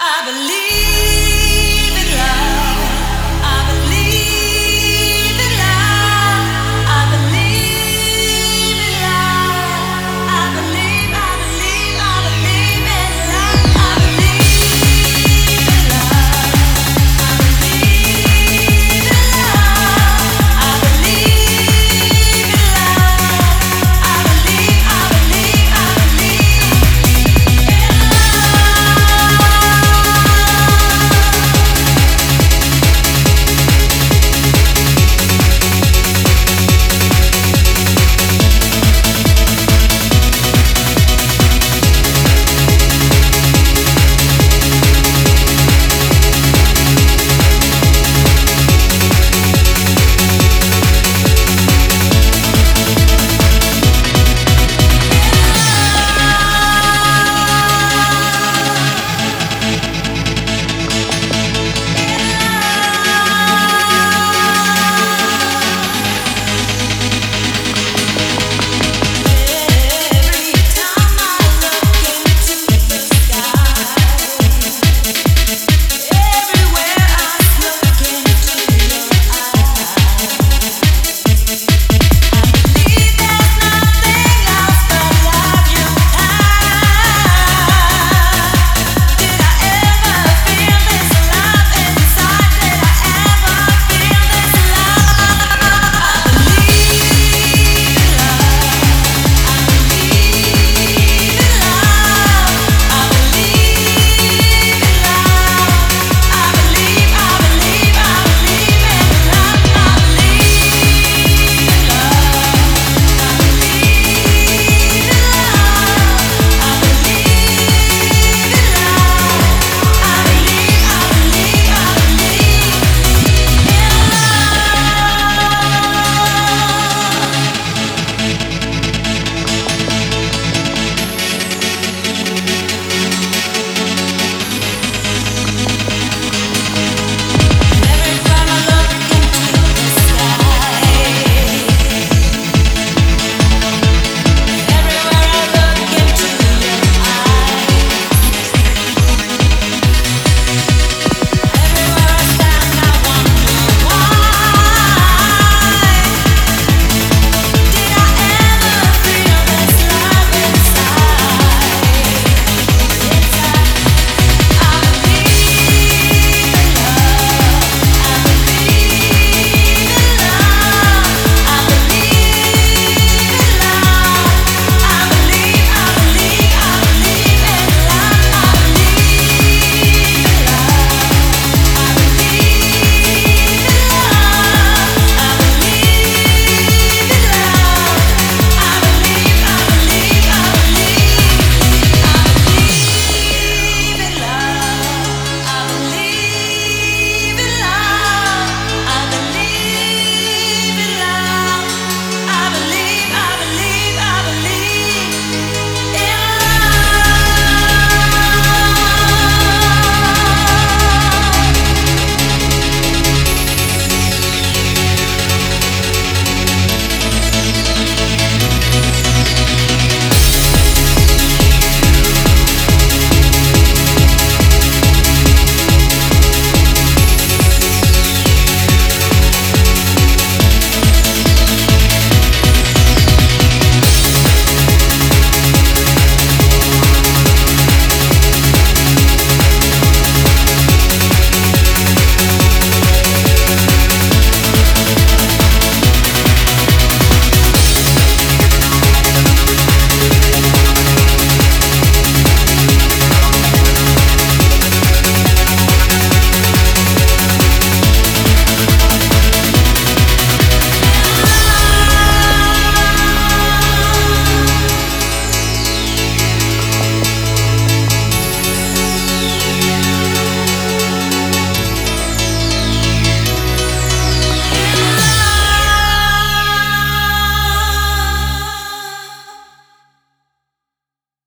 I believe.